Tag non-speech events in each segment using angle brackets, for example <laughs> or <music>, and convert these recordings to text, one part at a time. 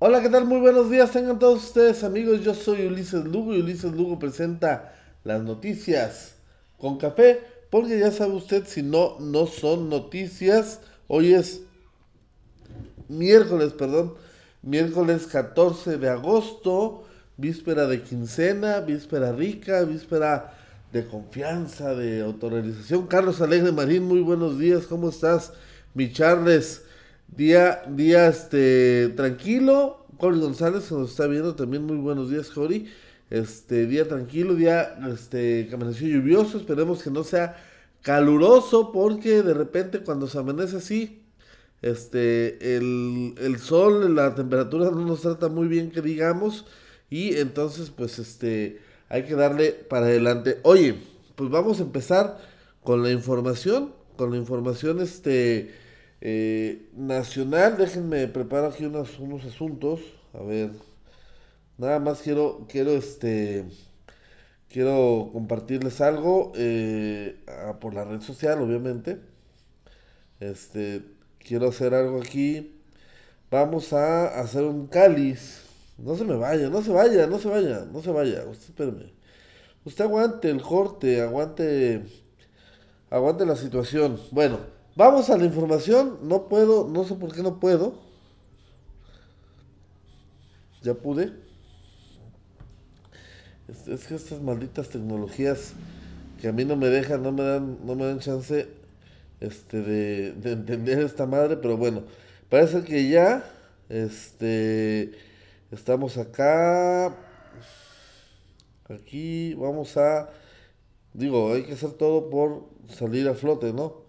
Hola, ¿qué tal? Muy buenos días, tengan todos ustedes amigos. Yo soy Ulises Lugo y Ulises Lugo presenta las noticias con café, porque ya sabe usted, si no, no son noticias. Hoy es miércoles, perdón, miércoles 14 de agosto, víspera de quincena, víspera rica, víspera de confianza, de autorización. Carlos Alegre Marín, muy buenos días, ¿cómo estás? Mi Charles, día, día este, tranquilo. Cory González nos está viendo también, muy buenos días, Cory. Este, día tranquilo, día este, que amaneció lluvioso, esperemos que no sea caluroso, porque de repente cuando se amanece así, este, el, el sol, la temperatura no nos trata muy bien, que digamos, y entonces, pues, este, hay que darle para adelante. Oye, pues vamos a empezar con la información, con la información este eh, nacional. Déjenme preparar aquí unos, unos asuntos. A ver, nada más quiero, quiero este, quiero compartirles algo eh, por la red social, obviamente. Este, quiero hacer algo aquí. Vamos a hacer un cáliz no se me vaya, no se vaya, no se vaya, no se vaya. Usted espérame. Usted aguante el corte, aguante. Aguante la situación. Bueno, vamos a la información. No puedo, no sé por qué no puedo. Ya pude. Es, que estas malditas tecnologías que a mí no me dejan, no me dan, no me dan chance este de, de entender esta madre, pero bueno, parece que ya este Estamos acá. Aquí vamos a... Digo, hay que hacer todo por salir a flote, ¿no?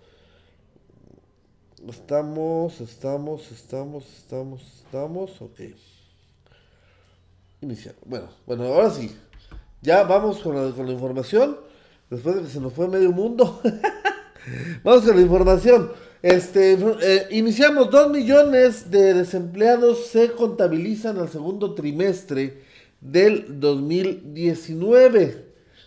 Estamos, estamos, estamos, estamos, estamos. Ok. Iniciar. Bueno, bueno, ahora sí. Ya vamos con la, con la información. Después de que se nos fue medio mundo. <laughs> vamos con la información. Este, eh, iniciamos 2 millones de desempleados se contabilizan al segundo trimestre del 2019.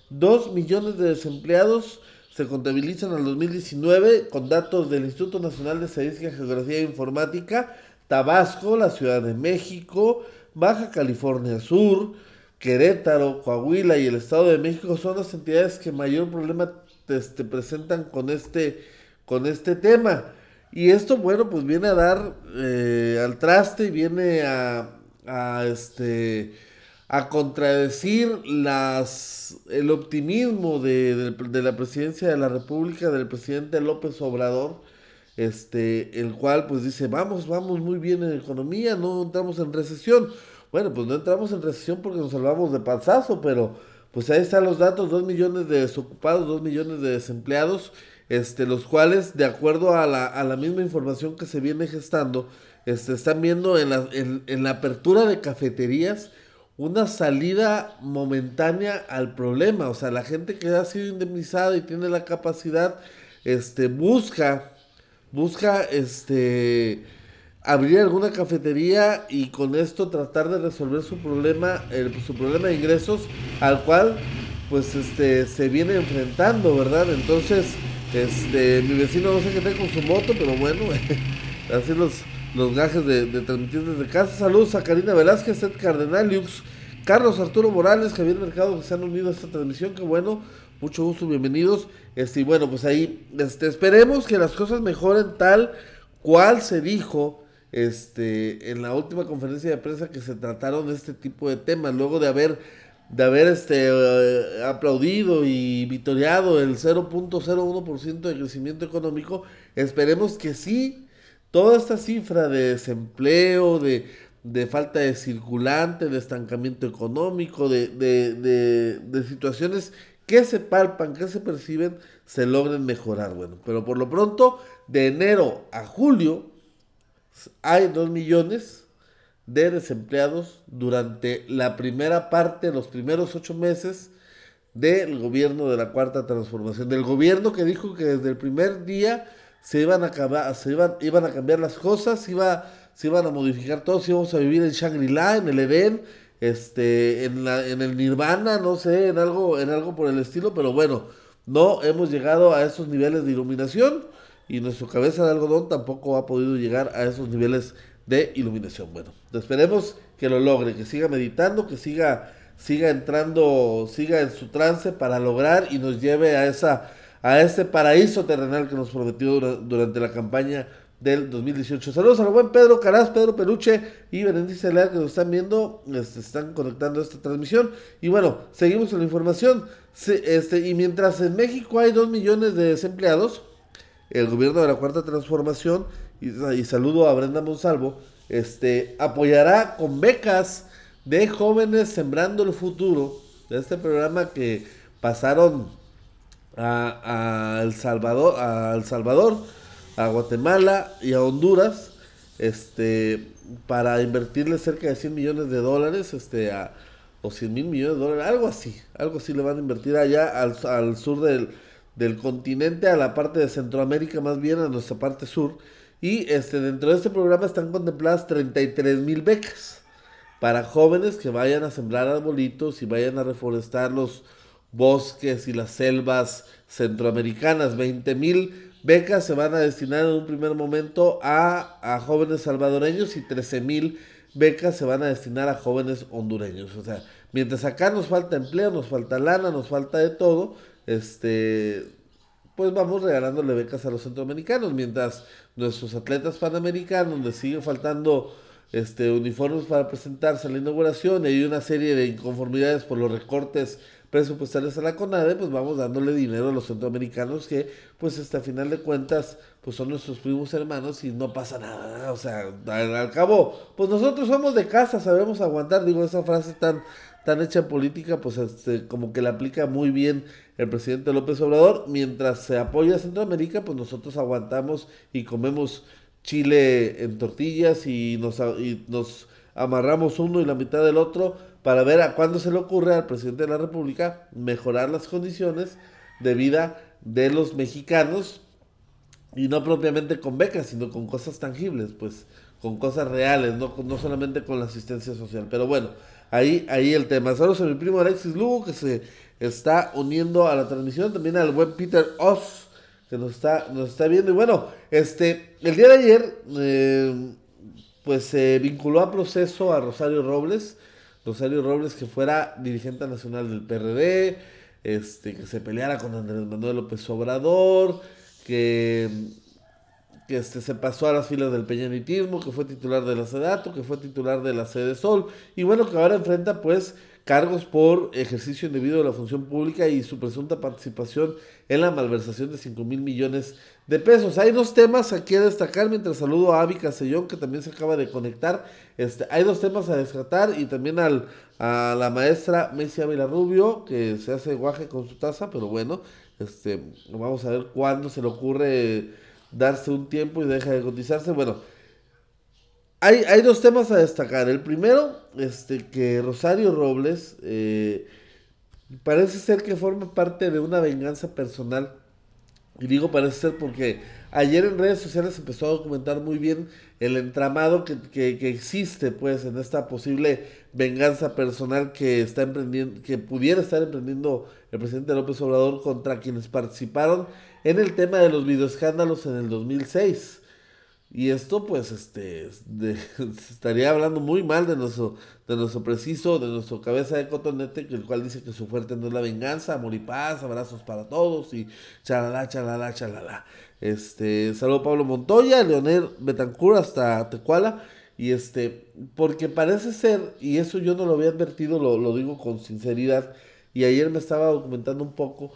2 millones de desempleados se contabilizan al 2019 con datos del Instituto Nacional de Estadística, Geografía e Informática, Tabasco, la Ciudad de México, Baja California Sur, Querétaro, Coahuila y el Estado de México son las entidades que mayor problema este, presentan con este con este tema. Y esto, bueno, pues viene a dar eh, al traste, viene a, a, este, a contradecir las, el optimismo de, la presidencia de la República, del presidente López Obrador, este, el cual pues dice, vamos, vamos muy bien en economía, no entramos en recesión. Bueno, pues no entramos en recesión porque nos salvamos de pasazo, pero pues ahí están los datos, dos millones de desocupados, dos millones de desempleados este, los cuales, de acuerdo a la, a la misma información que se viene gestando, este, están viendo en la, en, la apertura de cafeterías una salida momentánea al problema. O sea, la gente que ha sido indemnizada y tiene la capacidad, este, busca, busca, este, abrir alguna cafetería y con esto tratar de resolver su problema, su problema de ingresos, al cual, pues, este, se viene enfrentando, ¿verdad? Entonces, este, mi vecino no sé qué tenga con su moto, pero bueno, <laughs> así los, los gajes de, transmitir desde casa. Saludos a Karina Velázquez, Ed Cardenaliux, Carlos Arturo Morales, Javier Mercado, que se han unido a esta transmisión. Qué bueno, mucho gusto, bienvenidos. Este, y bueno, pues ahí, este, esperemos que las cosas mejoren tal cual se dijo este, en la última conferencia de prensa que se trataron de este tipo de temas, luego de haber de haber este, eh, aplaudido y vitoreado el 0.01% de crecimiento económico, esperemos que sí, toda esta cifra de desempleo, de, falta de circulante, de estancamiento económico, de, de, situaciones que se palpan, que se perciben, se logren mejorar. Bueno, pero por lo pronto, de enero a julio, hay 2 millones de desempleados durante la primera parte, los primeros ocho meses del gobierno de la cuarta transformación, del gobierno que dijo que desde el primer día se iban a acabar, se iban, iban a cambiar las cosas, iba, se iban a modificar todo, si íbamos a vivir en Shangri-La, en el Edén, este, en, la, en el Nirvana, no sé, en algo, en algo por el estilo, pero bueno, no hemos llegado a esos niveles de iluminación y nuestra cabeza de algodón tampoco ha podido llegar a esos niveles de iluminación. Bueno, esperemos que lo logre, que siga meditando, que siga, siga entrando, siga en su trance para lograr y nos lleve a esa a ese paraíso terrenal que nos prometió durante la campaña del 2018. Saludos al buen Pedro Caraz, Pedro Peluche y Berenice Leal que nos están viendo, este, están conectando esta transmisión. Y bueno, seguimos con la información. este, y mientras en México hay 2 millones de desempleados, el gobierno de la Cuarta Transformación, y, saludo a Brenda Monsalvo, este, apoyará con becas de jóvenes sembrando el futuro de este programa que pasaron a, a El Salvador, a Salvador a Guatemala y a Honduras este para invertirle cerca de 100 millones de dólares este a, o 100 mil millones de dólares, algo así, algo así le van a invertir allá al, al sur del, del, continente, a la parte de Centroamérica más bien, a nuestra parte sur. Y este dentro de este programa están contempladas 33 mil becas para jóvenes que vayan a sembrar arbolitos y vayan a reforestar los bosques y las selvas centroamericanas. 20 mil Becas se van a destinar en un primer momento a, jóvenes salvadoreños y 13 mil becas se van a destinar a jóvenes hondureños. O sea, mientras acá nos falta empleo, nos falta lana, nos falta de todo, este, pues vamos regalándole becas a los centroamericanos, mientras nuestros atletas panamericanos les sigue faltando este, uniformes para presentarse a la inauguración y hay una serie de inconformidades por los recortes presupuestales a la CONADE, pues vamos dándole dinero a los centroamericanos que, pues hasta final de cuentas, pues son nuestros primos hermanos y no pasa nada. O sea, al, cabo, pues nosotros somos de casa, sabemos aguantar. Digo, esa frase tan, tan hecha política, pues este, como que la aplica muy bien el presidente López Obrador. Mientras se apoya a Centroamérica, pues nosotros aguantamos y comemos chile en tortillas y nos, y nos amarramos uno y la mitad del otro para ver a cuándo se le ocurre al presidente de la República mejorar las condiciones de vida de los mexicanos y no propiamente con becas, sino con cosas tangibles, pues con cosas reales, no, no solamente con la asistencia social. Pero bueno, ahí, ahí el tema. Saludos a mi primo Alexis Lugo que se está uniendo a la transmisión, también al buen Peter Oss que nos está, nos está viendo. Y bueno, este, el día de ayer, eh, pues se vinculó a proceso a Rosario Robles, Rosario Robles que fuera dirigente nacional del PRD, este, que se peleara con Andrés Manuel López Obrador, que, que este, se pasó a las filas del peñanitismo, que fue titular de la SEDATO, que fue titular de la Sede Sol, y bueno, que ahora enfrenta pues cargos por ejercicio indebido de la función pública y su presunta participación en la malversación de 5 mil millones de pesos. Hay dos temas aquí a destacar mientras saludo a Avi Casellón que también se acaba de conectar. Este, hay dos temas a descartar y también al, a la maestra Messi Ávila Rubio que se hace guaje con su taza, pero bueno, este, vamos a ver cuándo se le ocurre darse un tiempo y deja de cotizarse. Bueno, hay, hay dos temas a destacar. El primero, este, que Rosario Robles eh, parece ser que forma parte de una venganza personal y digo parece ser porque ayer en redes sociales empezó a documentar muy bien el entramado que, que, existe pues en esta posible venganza personal que está emprendiendo, que pudiera estar emprendiendo el presidente López Obrador contra quienes participaron en el tema de los videoescándalos en el 2006. Y esto, pues, este, <laughs> estaría hablando muy mal de nuestro, de nuestro preciso, de nuestro cabeza de cotonete, el cual dice que su fuerte no es la venganza, amor y paz, abrazos para todos y chalala, chalala, chalala. Este, saludo Pablo Montoya, Leonel Betancur hasta Tecuala. Y este, porque parece ser, y eso yo no lo había advertido, lo, lo digo con sinceridad, y ayer me estaba documentando un poco,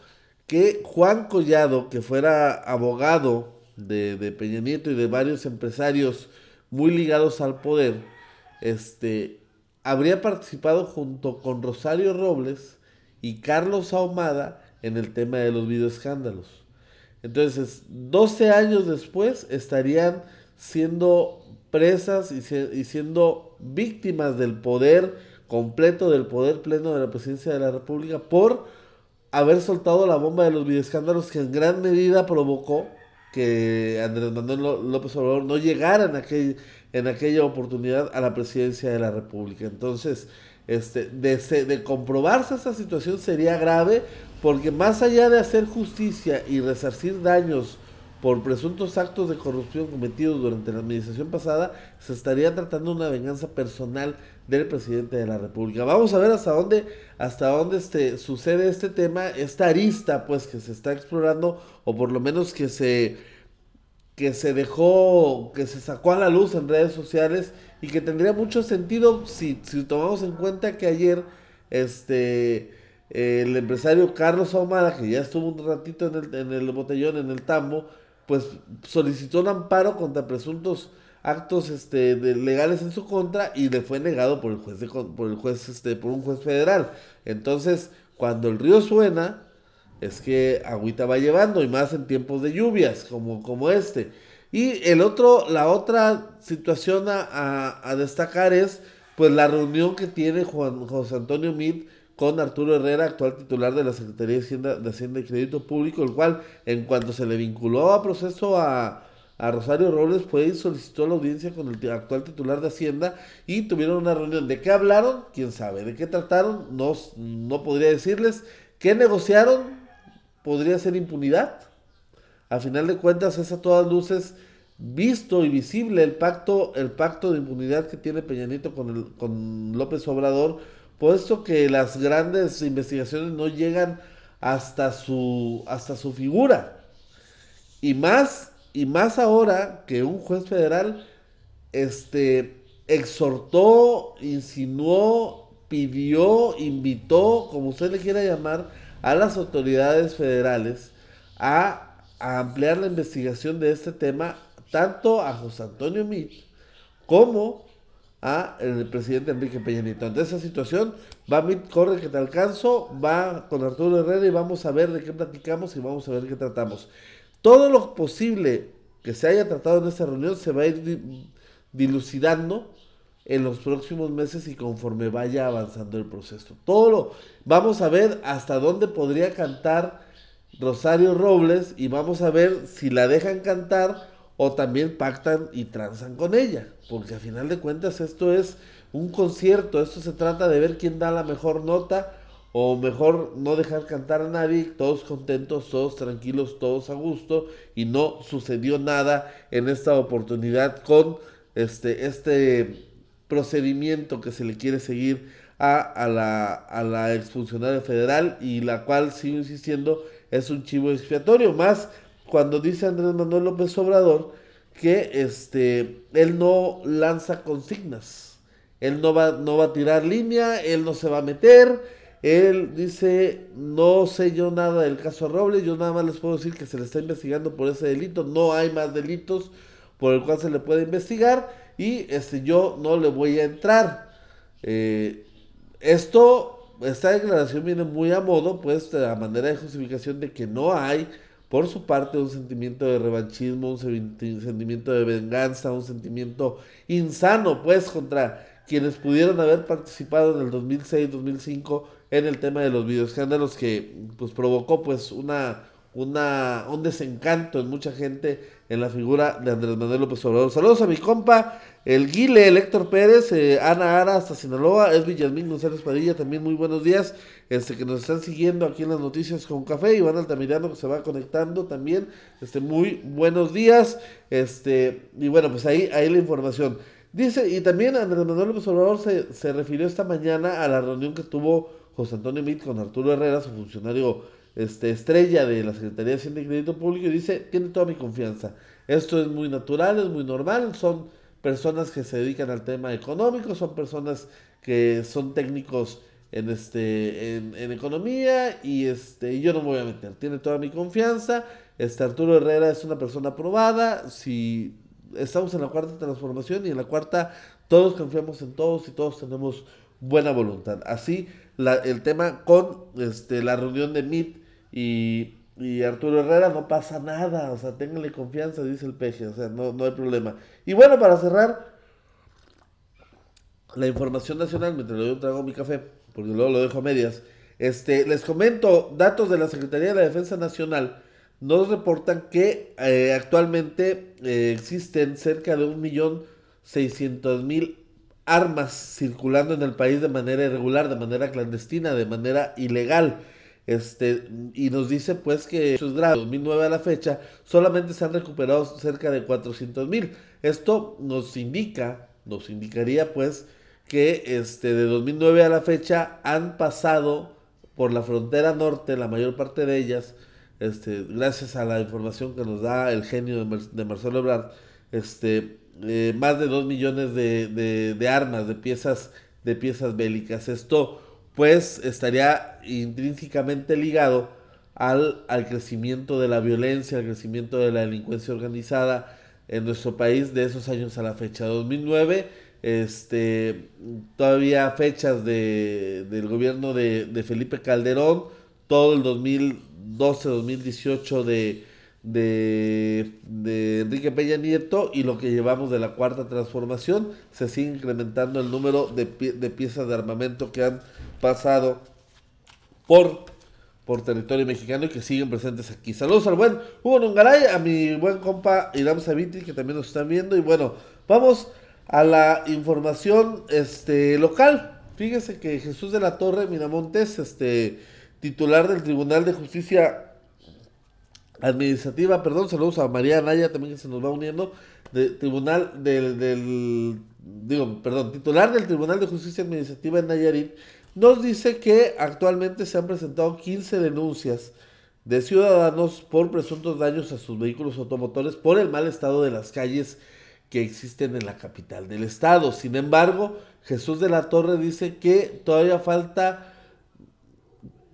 que Juan Collado, que fuera abogado de, de, Peña Nieto y de varios empresarios muy ligados al poder, este, habría participado junto con Rosario Robles y Carlos Ahumada en el tema de los videoescándalos. Entonces, 12 años después estarían siendo presas y, y, siendo víctimas del poder completo, del poder pleno de la presidencia de la República por haber soltado la bomba de los videoescándalos que en gran medida provocó que Andrés Manuel López Obrador no llegara en, aquel, en aquella oportunidad a la presidencia de la República. Entonces, este, de, de comprobarse esa situación sería grave porque más allá de hacer justicia y resarcir daños por presuntos actos de corrupción cometidos durante la administración pasada, se estaría tratando una venganza personal del presidente de la República. Vamos a ver hasta dónde, hasta dónde este, sucede este tema, esta arista, pues que se está explorando, o por lo menos que se, que se dejó, que se sacó a la luz en redes sociales y que tendría mucho sentido si, si tomamos en cuenta que ayer, este el empresario Carlos Ahumada, que ya estuvo un ratito en el, en el botellón, en el tambo, pues solicitó un amparo contra presuntos actos este, legales en su contra y le fue negado por el juez de, por el juez este, por un juez federal. Entonces, cuando el río suena, es que agüita va llevando y más en tiempos de lluvias como, como este. Y el otro, la otra situación a, destacar es pues la reunión que tiene Juan José Antonio Mit con Arturo Herrera, actual titular de la Secretaría de Hacienda, de Hacienda y Crédito Público, el cual, en cuanto se le vinculó a proceso a, Rosario Robles, fue y solicitó la audiencia con el actual titular de Hacienda y tuvieron una reunión. ¿De qué hablaron? ¿Quién sabe? ¿De qué trataron? No, no podría decirles. ¿Qué negociaron? ¿Podría ser impunidad? A final de cuentas es a todas luces visto y visible el pacto, el pacto de impunidad que tiene Peña Nieto con, con López Obrador puesto que las grandes investigaciones no llegan hasta su, hasta su figura. Y más, y más ahora que un juez federal este, exhortó, insinuó, pidió, invitó, como usted le quiera llamar, a las autoridades federales a, ampliar la investigación de este tema, tanto a José Antonio Mit como a el presidente Enrique Peña Nieto. Ante esa situación, va Mit, corre que te alcanzo, va con Arturo Herrera y vamos a ver de qué platicamos y vamos a ver qué tratamos. Todo lo posible que se haya tratado en esta reunión se va a ir dilucidando en los próximos meses y conforme vaya avanzando el proceso. Todo lo vamos a ver hasta dónde podría cantar Rosario Robles y vamos a ver si la dejan cantar o también pactan y transan con ella, porque a final de cuentas esto es un concierto, esto se trata de ver quién da la mejor nota o mejor no dejar cantar a nadie, todos contentos, todos tranquilos, todos a gusto y no sucedió nada en esta oportunidad con este, este procedimiento que se le quiere seguir a, a, la, a la federal y la cual, sigo insistiendo, es un chivo expiatorio, más cuando dice Andrés Manuel López Obrador que este, él no lanza consignas, él no va, no va a tirar línea, él no se va a meter, él dice, no sé yo nada del caso Robles, yo nada más les puedo decir que se le está investigando por ese delito, no hay más delitos por el cual se le puede investigar y este, yo no le voy a entrar. Eh, esto, esta declaración viene muy a modo, pues, de la manera de justificación de que no hay por su parte un sentimiento de revanchismo, un sentimiento de venganza, un sentimiento insano, pues, contra quienes pudieron haber participado en el 2006-2005 en el tema de los videoescándalos que pues provocó pues una, una, un desencanto en mucha gente en la figura de Andrés Manuel López Obrador. Saludos a mi compa, el Guile, el Héctor Pérez, eh, Ana Ara hasta Sinaloa, es Villamín González Padilla, también muy buenos días, este que nos están siguiendo aquí en las noticias con café, Iván Altamirano que se va conectando también, este muy buenos días, este, y bueno, pues ahí, ahí la información. Dice, y también Andrés Manuel López Obrador se, se refirió esta mañana a la reunión que tuvo José Antonio Mit con Arturo Herrera, su funcionario este, estrella de la Secretaría de Hacienda y Crédito Público, y dice, tiene toda mi confianza. Esto es muy natural, es muy normal, son personas que se dedican al tema económico, son personas que son técnicos en este en, economía y este yo no me voy a meter. Tiene toda mi confianza. Este Arturo Herrera es una persona aprobada. Si estamos en la cuarta transformación y en la cuarta todos confiamos en todos y todos tenemos buena voluntad así la, el tema con este la reunión de MIT y, Arturo Herrera no pasa nada, o sea, ténganle confianza, dice el peje, o sea, no, no hay problema. Y bueno, para cerrar, la información nacional, mientras yo trago mi café, porque luego lo dejo a medias, este, les comento, datos de la Secretaría de la Defensa Nacional nos reportan que eh, actualmente eh, existen cerca de un millón seiscientos mil armas circulando en el país de manera irregular, de manera clandestina, de manera ilegal. Este, y nos dice pues que de 2009 a la fecha solamente se han recuperado cerca de 400 mil. Esto nos indica, nos indicaría pues que este, de 2009 a la fecha han pasado por la frontera norte, la mayor parte de ellas, este, gracias a la información que nos da el genio de, Marcelo Ebrard, este, eh, más de 2 millones de, de, armas, de piezas, de piezas bélicas. Esto pues estaría intrínsecamente ligado al, al crecimiento de la violencia, al crecimiento de la delincuencia organizada en nuestro país de esos años a la fecha. 2009, este, todavía fechas de, del gobierno de, de Felipe Calderón, todo el 2012, 2018 de de, Enrique Peña Nieto y lo que llevamos de la cuarta transformación, se sigue incrementando el número de, de piezas de armamento que han pasado por, por territorio mexicano y que siguen presentes aquí. Saludos al buen Hugo Nungaray, a mi buen compa Irán Saviti que también nos están viendo y bueno, vamos a la información este, local. Fíjese que Jesús de la Torre Miramontes, este titular del Tribunal de Justicia administrativa, perdón, saludos a María Anaya también que se nos va uniendo, de tribunal del, del, digo, perdón, titular del Tribunal de Justicia Administrativa en Nayarit, nos dice que actualmente se han presentado 15 denuncias de ciudadanos por presuntos daños a sus vehículos automotores por el mal estado de las calles que existen en la capital del estado. Sin embargo, Jesús de la Torre dice que todavía falta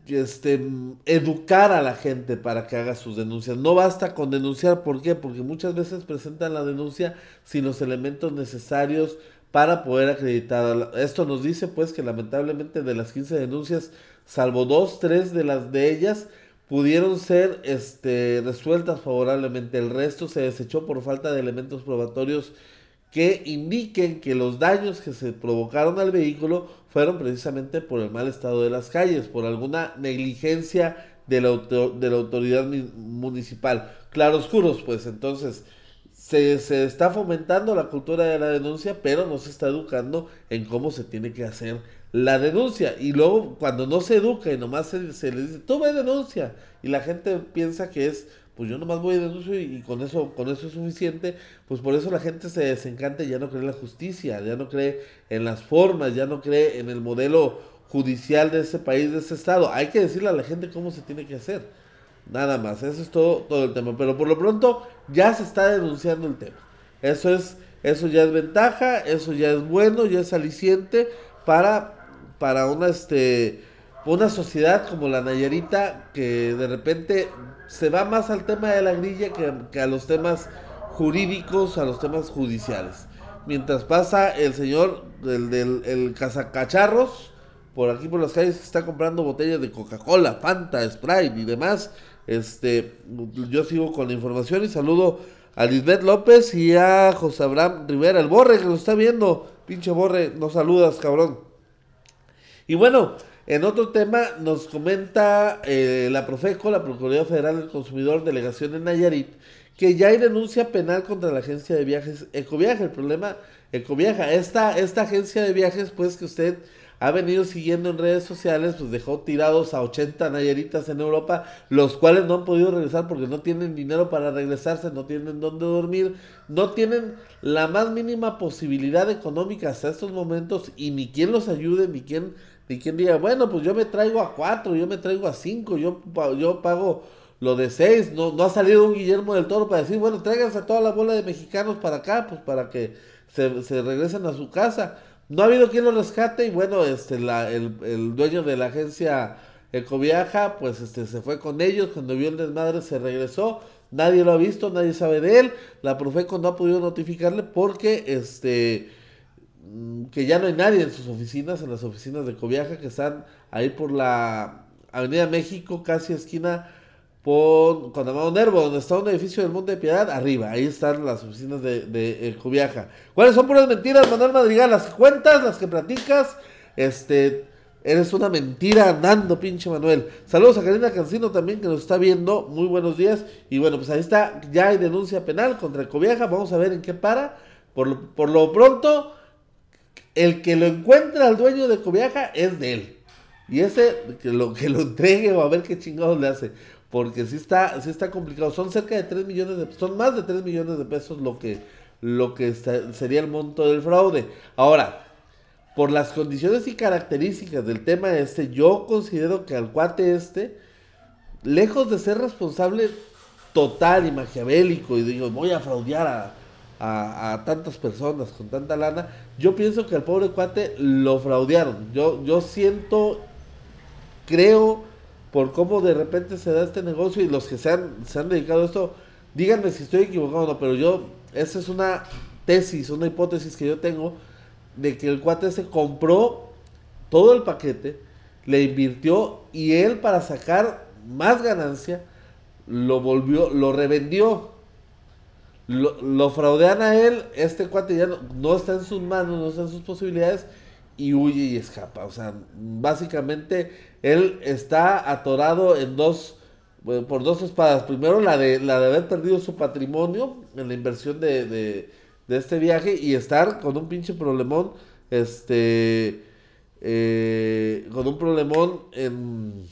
este, educar a la gente para que haga sus denuncias. No basta con denunciar, ¿por qué? Porque muchas veces presentan la denuncia sin los elementos necesarios para poder acreditar. Esto nos dice pues que lamentablemente de las 15 denuncias, salvo dos, tres de las de ellas pudieron ser este, resueltas favorablemente. El resto se desechó por falta de elementos probatorios que indiquen que los daños que se provocaron al vehículo fueron precisamente por el mal estado de las calles, por alguna negligencia de la, autoridad municipal. Claroscuros, pues entonces se, se, está fomentando la cultura de la denuncia, pero no se está educando en cómo se tiene que hacer la denuncia. Y luego cuando no se educa y nomás se, se le dice, tú ve denuncia, y la gente piensa que es pues yo nomás voy a denuncio y, con eso con eso es suficiente, pues por eso la gente se desencanta y ya no cree en la justicia, ya no cree en las formas, ya no cree en el modelo judicial de ese país, de ese estado. Hay que decirle a la gente cómo se tiene que hacer. Nada más, eso es todo, todo el tema. Pero por lo pronto ya se está denunciando el tema. Eso es, eso ya es ventaja, eso ya es bueno, ya es aliciente para, para una este una sociedad como la Nayarita que de repente se va más al tema de la grilla que, a los temas jurídicos, a los temas judiciales. Mientras pasa el señor del, del el cazacacharros, por aquí por las calles, está comprando botellas de Coca-Cola, Fanta, Sprite y demás. Este, yo sigo con la información y saludo a Lisbeth López y a José Abraham Rivera, el Borre que nos está viendo. Pinche Borre, nos saludas, cabrón. Y bueno, en otro tema nos comenta eh, la Profeco, la Procuraduría Federal del Consumidor, delegación en Nayarit, que ya hay denuncia penal contra la agencia de viajes Ecoviaje. El problema, Ecoviaja, esta, esta agencia de viajes, pues que usted ha venido siguiendo en redes sociales, pues dejó tirados a 80 nayaritas en Europa, los cuales no han podido regresar porque no tienen dinero para regresarse, no tienen dónde dormir, no tienen la más mínima posibilidad económica hasta estos momentos y ni quien los ayude, ni quien y quien diga, bueno, pues yo me traigo a cuatro, yo me traigo a cinco, yo, yo pago lo de seis. No, no ha salido un Guillermo del Toro para decir, bueno, tráiganse a toda la bola de mexicanos para acá, pues para que se, se regresen a su casa. No ha habido quien lo rescate y bueno, este, la, el, el dueño de la agencia Ecoviaja, pues este, se fue con ellos, cuando vio el desmadre se regresó, nadie lo ha visto, nadie sabe de él, la Profeco no ha podido notificarle porque este que ya no hay nadie en sus oficinas, en las oficinas de Coviaja, que están ahí por la Avenida México, casi esquina por, con Amado Nervo, donde está un edificio del Monte de Piedad, arriba, ahí están las oficinas de, de, eh, Coviaja. ¿Cuáles son puras mentiras, Manuel Madrigal? Las cuentas, las que platicas, este, eres una mentira andando, pinche Manuel. Saludos a Karina Cancino también, que nos está viendo, muy buenos días, y bueno, pues ahí está, ya hay denuncia penal contra Coviaja, vamos a ver en qué para, por, por lo pronto el que lo encuentra al dueño de Coviaja es de él. Y ese, que lo, entregue o a ver qué chingados le hace. Porque sí está, sí está complicado. Son cerca de 3 millones de son más de 3 millones de pesos lo que, lo que sería el monto del fraude. Ahora, por las condiciones y características del tema este, yo considero que al cuate este, lejos de ser responsable total y maquiavélico, y digo, voy a fraudear a, a, tantas personas con tanta lana, yo pienso que al pobre cuate lo fraudearon. Yo, yo siento, creo, por cómo de repente se da este negocio y los que se han, se han dedicado a esto, díganme si estoy equivocado o no, pero yo, esa es una tesis, una hipótesis que yo tengo de que el cuate se compró todo el paquete, le invirtió y él para sacar más ganancia lo volvió, lo revendió. Lo, lo fraudean a él, este cuate ya no, está en sus manos, no está en sus posibilidades y huye y escapa. O sea, básicamente él está atorado en dos, por dos espadas. Primero la de, la de haber perdido su patrimonio en la inversión de de este viaje y estar con un pinche problemón, este, eh, con un problemón en,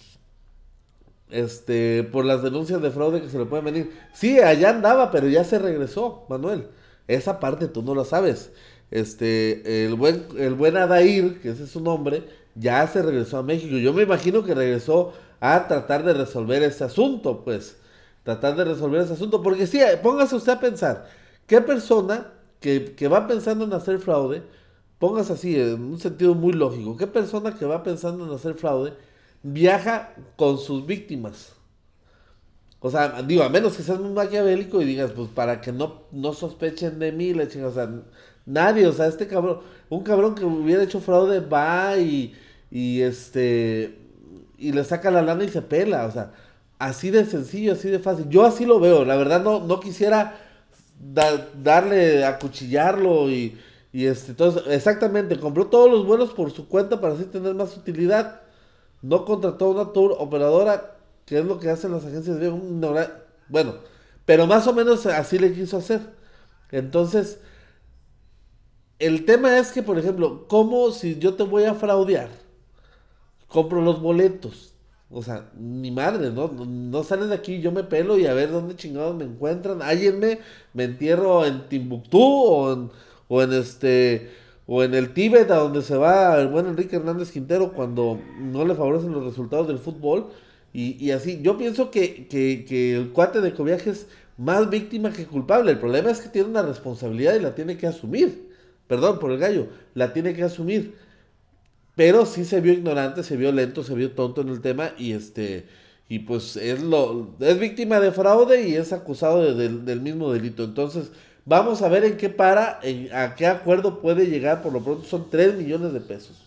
este, por las denuncias de fraude que se le pueden venir. Sí, allá andaba, pero ya se regresó, Manuel. Esa parte tú no la sabes. Este, el buen, el buen Adair, que ese es su nombre, ya se regresó a México. Yo me imagino que regresó a tratar de resolver ese asunto, pues. Tratar de resolver ese asunto. Porque sí, póngase usted a pensar, ¿qué persona que, va pensando en hacer fraude, pongas así, en un sentido muy lógico, ¿qué persona que va pensando en hacer fraude viaja con sus víctimas? O sea, digo, a menos que seas muy maquiavélico y digas, pues para que no, no sospechen de mí, la o sea, nadie, o sea, este cabrón, un cabrón que hubiera hecho fraude va y, y este, y le saca la lana y se pela, o sea, así de sencillo, así de fácil. Yo así lo veo, la verdad no, no quisiera darle, acuchillarlo y, y este, entonces, exactamente, compró todos los vuelos por su cuenta para así tener más utilidad. No contrató una tour operadora, que es lo que hacen las agencias de bueno, pero más o menos así le quiso hacer. Entonces, el tema es que, por ejemplo, ¿cómo si yo te voy a fraudear? Compro los boletos o sea, ni madre, ¿no? No sales de aquí, yo me pelo y a ver dónde chingados me encuentran. Állenme, me entierro en Timbuktu o en, o en este o en el Tíbet a donde se va el buen Enrique Hernández Quintero cuando no le favorecen los resultados del fútbol. Y, así, yo pienso que, que, el cuate de Coviaje es más víctima que culpable. El problema es que tiene una responsabilidad y la tiene que asumir. Perdón por el gallo, la tiene que asumir. Pero sí se vio ignorante, se vio lento, se vio tonto en el tema y este y pues es lo es víctima de fraude y es acusado del mismo delito. Entonces, vamos a ver en qué para, en, a qué acuerdo puede llegar. Por lo pronto son 3 millones de pesos.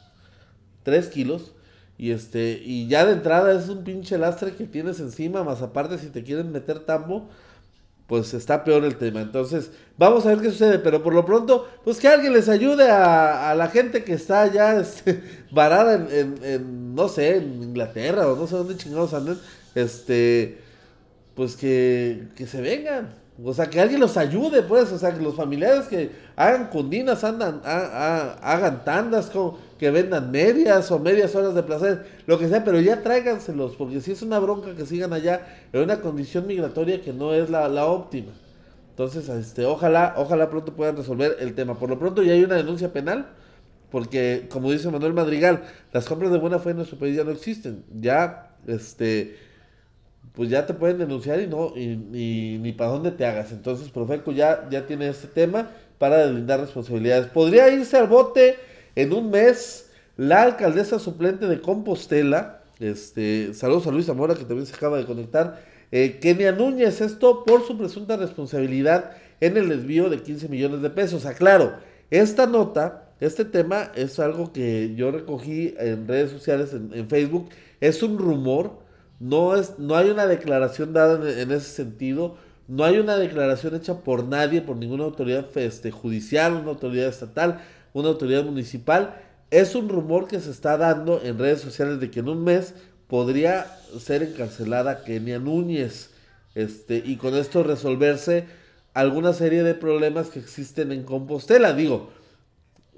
3 kilos. Y este, y ya de entrada es un pinche lastre que tienes encima, más aparte si te quieren meter tambo, pues está peor el tema. Entonces, vamos a ver qué sucede, pero por lo pronto, pues que alguien les ayude a, la gente que está ya este, <laughs> varada en, no sé, en Inglaterra o no sé dónde chingados andan, este, pues que, que se vengan. O sea, que alguien los ayude, pues, o sea, que los familiares que hagan cundinas, andan, hagan tandas, que vendan medias o medias horas de placer, lo que sea, pero ya tráiganselos, porque si es una bronca que sigan allá en una condición migratoria que no es la, la óptima. Entonces, este, ojalá, ojalá pronto puedan resolver el tema. Por lo pronto ya hay una denuncia penal, porque, como dice Manuel Madrigal, las compras de buena fe en nuestro país ya no existen. Ya, este pues ya te pueden denunciar y no, y, ni para dónde te hagas. Entonces, Profeco ya, ya tiene este tema para deslindar responsabilidades. Podría irse al bote en un mes la alcaldesa suplente de Compostela, este, saludos a Luis Zamora que también se acaba de conectar, eh, Kenia Núñez, esto por su presunta responsabilidad en el desvío de 15 millones de pesos. Aclaro, esta nota, este tema es algo que yo recogí en redes sociales, en Facebook, es un rumor, no, es, no hay una declaración dada en, ese sentido. No hay una declaración hecha por nadie, por ninguna autoridad este, judicial, una autoridad estatal, una autoridad municipal. Es un rumor que se está dando en redes sociales de que en un mes podría ser encarcelada Kenia Núñez. Este, y con esto resolverse alguna serie de problemas que existen en Compostela. Digo,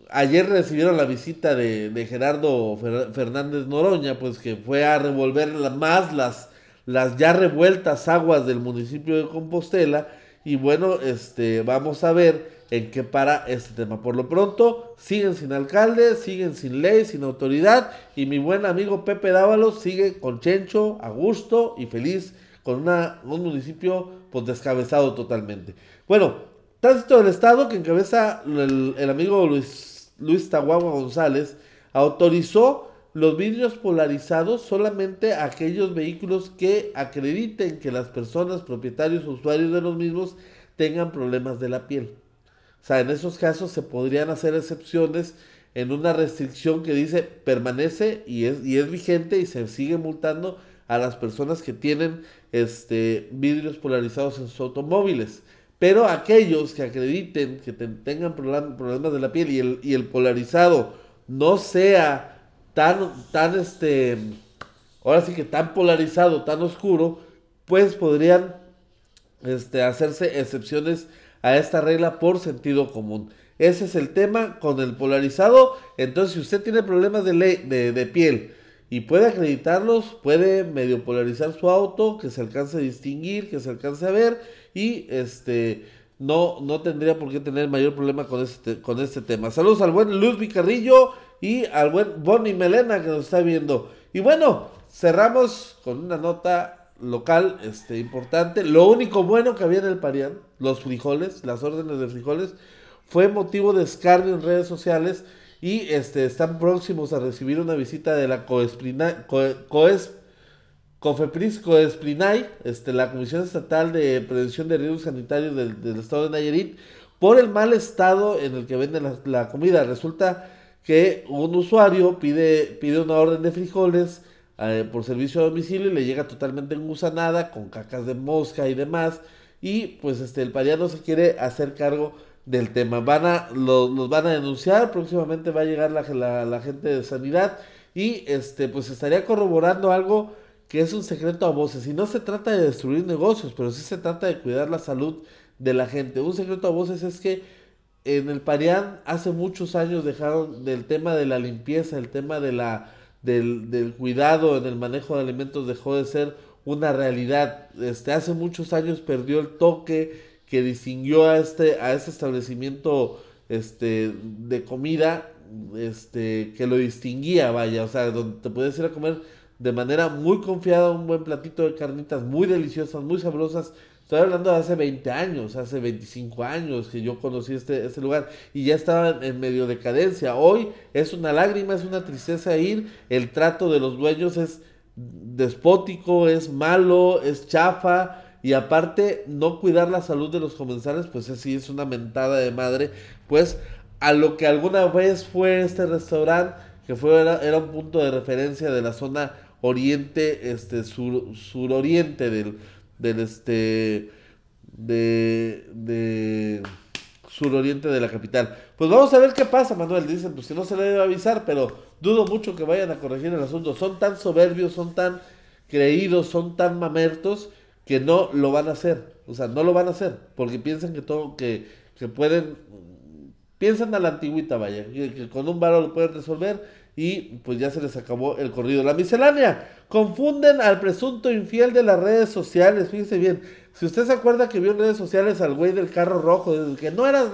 ayer recibieron la visita de, Gerardo Fernández Noroña, pues que fue a revolver más las, las ya revueltas aguas del municipio de Compostela. Y bueno, este, vamos a ver en qué para este tema. Por lo pronto, siguen sin alcalde, siguen sin ley, sin autoridad. Y mi buen amigo Pepe Dávalos sigue con Chencho, a gusto y feliz, con una, un municipio pues descabezado totalmente. Bueno, tránsito del Estado que encabeza el, el amigo Luis, Luis Tahuagua González, autorizó los vidrios polarizados solamente a aquellos vehículos que acrediten que las personas, propietarios usuarios de los mismos tengan problemas de la piel. O sea, en esos casos se podrían hacer excepciones en una restricción que dice permanece y es, y es vigente y se sigue multando a las personas que tienen este, vidrios polarizados en sus automóviles. Pero aquellos que acrediten que tengan problemas de la piel y el, polarizado no sea tan, tan, este, ahora sí que tan polarizado, tan oscuro, pues podrían este, hacerse excepciones a esta regla por sentido común. Ese es el tema con el polarizado. Entonces, si usted tiene problemas de, de, piel y puede acreditarlos, puede medio polarizar su auto, que se alcance a distinguir, que se alcance a ver y este no, no tendría por qué tener mayor problema con este, con este tema. Saludos al buen Luz Vicarrillo y al buen Bonnie Melena que nos está viendo. Y bueno, cerramos con una nota local este, importante. Lo único bueno que había en el Parián, los frijoles, las órdenes de frijoles, fue motivo de escarnio en redes sociales y este, están próximos a recibir una visita de la Coesprina, Coes, Cofepris Coesprinay, este, la Comisión Estatal de Prevención de Riesgos Sanitarios del, Estado de Nayarit, por el mal estado en el que venden la, la comida. Resulta que un usuario pide, pide una orden de frijoles, eh, por servicio a domicilio y le llega totalmente engusanada, con cacas de mosca y demás. Y pues este, el pariano se quiere hacer cargo del tema. Van a, los van a denunciar, próximamente va a llegar la, la, gente de sanidad y este, pues estaría corroborando algo que es un secreto a voces. Y no se trata de destruir negocios, pero sí se trata de cuidar la salud de la gente. Un secreto a voces es que en el Parián hace muchos años dejaron del tema de la limpieza, el tema de la del, cuidado en el manejo de alimentos dejó de ser una realidad. Este, hace muchos años perdió el toque que distinguió a este, a este establecimiento este, de comida, este, que lo distinguía, vaya, o sea, donde te puedes ir a comer de manera muy confiada un buen platito de carnitas muy deliciosas, muy sabrosas, Estoy hablando de hace 20 años, hace 25 años que yo conocí este, este lugar y ya estaba en medio decadencia. Hoy es una lágrima, es una tristeza ir. El trato de los dueños es despótico, es malo, es chafa y aparte no cuidar la salud de los comensales, pues así es una mentada de madre. Pues a lo que alguna vez fue este restaurante, que fue, era, un punto de referencia de la zona oriente, este sur, suroriente del del este de, de suroriente de la capital. Pues vamos a ver qué pasa, Manuel. Dicen, pues que no se le debe avisar, pero dudo mucho que vayan a corregir el asunto. Son tan soberbios, son tan creídos, son tan mamertos que no lo van a hacer. O sea, no lo van a hacer porque piensan que todo, que, que pueden, piensan a la antigüita, vaya, que, con un varo lo pueden resolver y pues ya se les acabó el corrido. La miscelánea, confunden al presunto infiel de las redes sociales, fíjense bien. Si usted se acuerda que vio en redes sociales al güey del carro rojo, que no eras,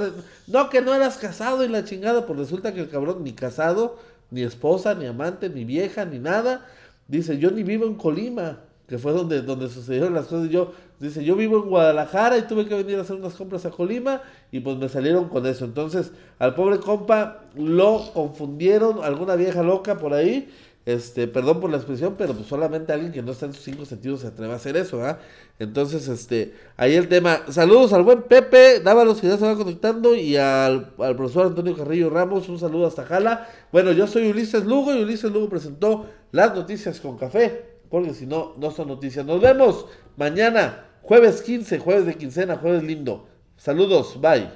no, que no eras casado y la chingada, pues resulta que el cabrón ni casado, ni esposa, ni amante, ni vieja, ni nada. Dice, yo ni vivo en Colima, que fue donde, donde sucedieron las cosas. Yo, dice, yo vivo en Guadalajara y tuve que venir a hacer unas compras a Colima y pues me salieron con eso. Entonces, al pobre compa lo confundieron, alguna vieja loca por ahí. Este, perdón por la expresión, pero pues solamente alguien que no está en sus cinco sentidos se atreve a hacer eso, ¿verdad? Entonces, este, ahí el tema. Saludos al buen Pepe, Dávalos que ya se va conectando, y al, al profesor Antonio Carrillo Ramos, un saludo hasta Jala. Bueno, yo soy Ulises Lugo y Ulises Lugo presentó las noticias con café porque si no, no son noticias. Nos vemos mañana, jueves 15, jueves de quincena, jueves lindo. Saludos, bye.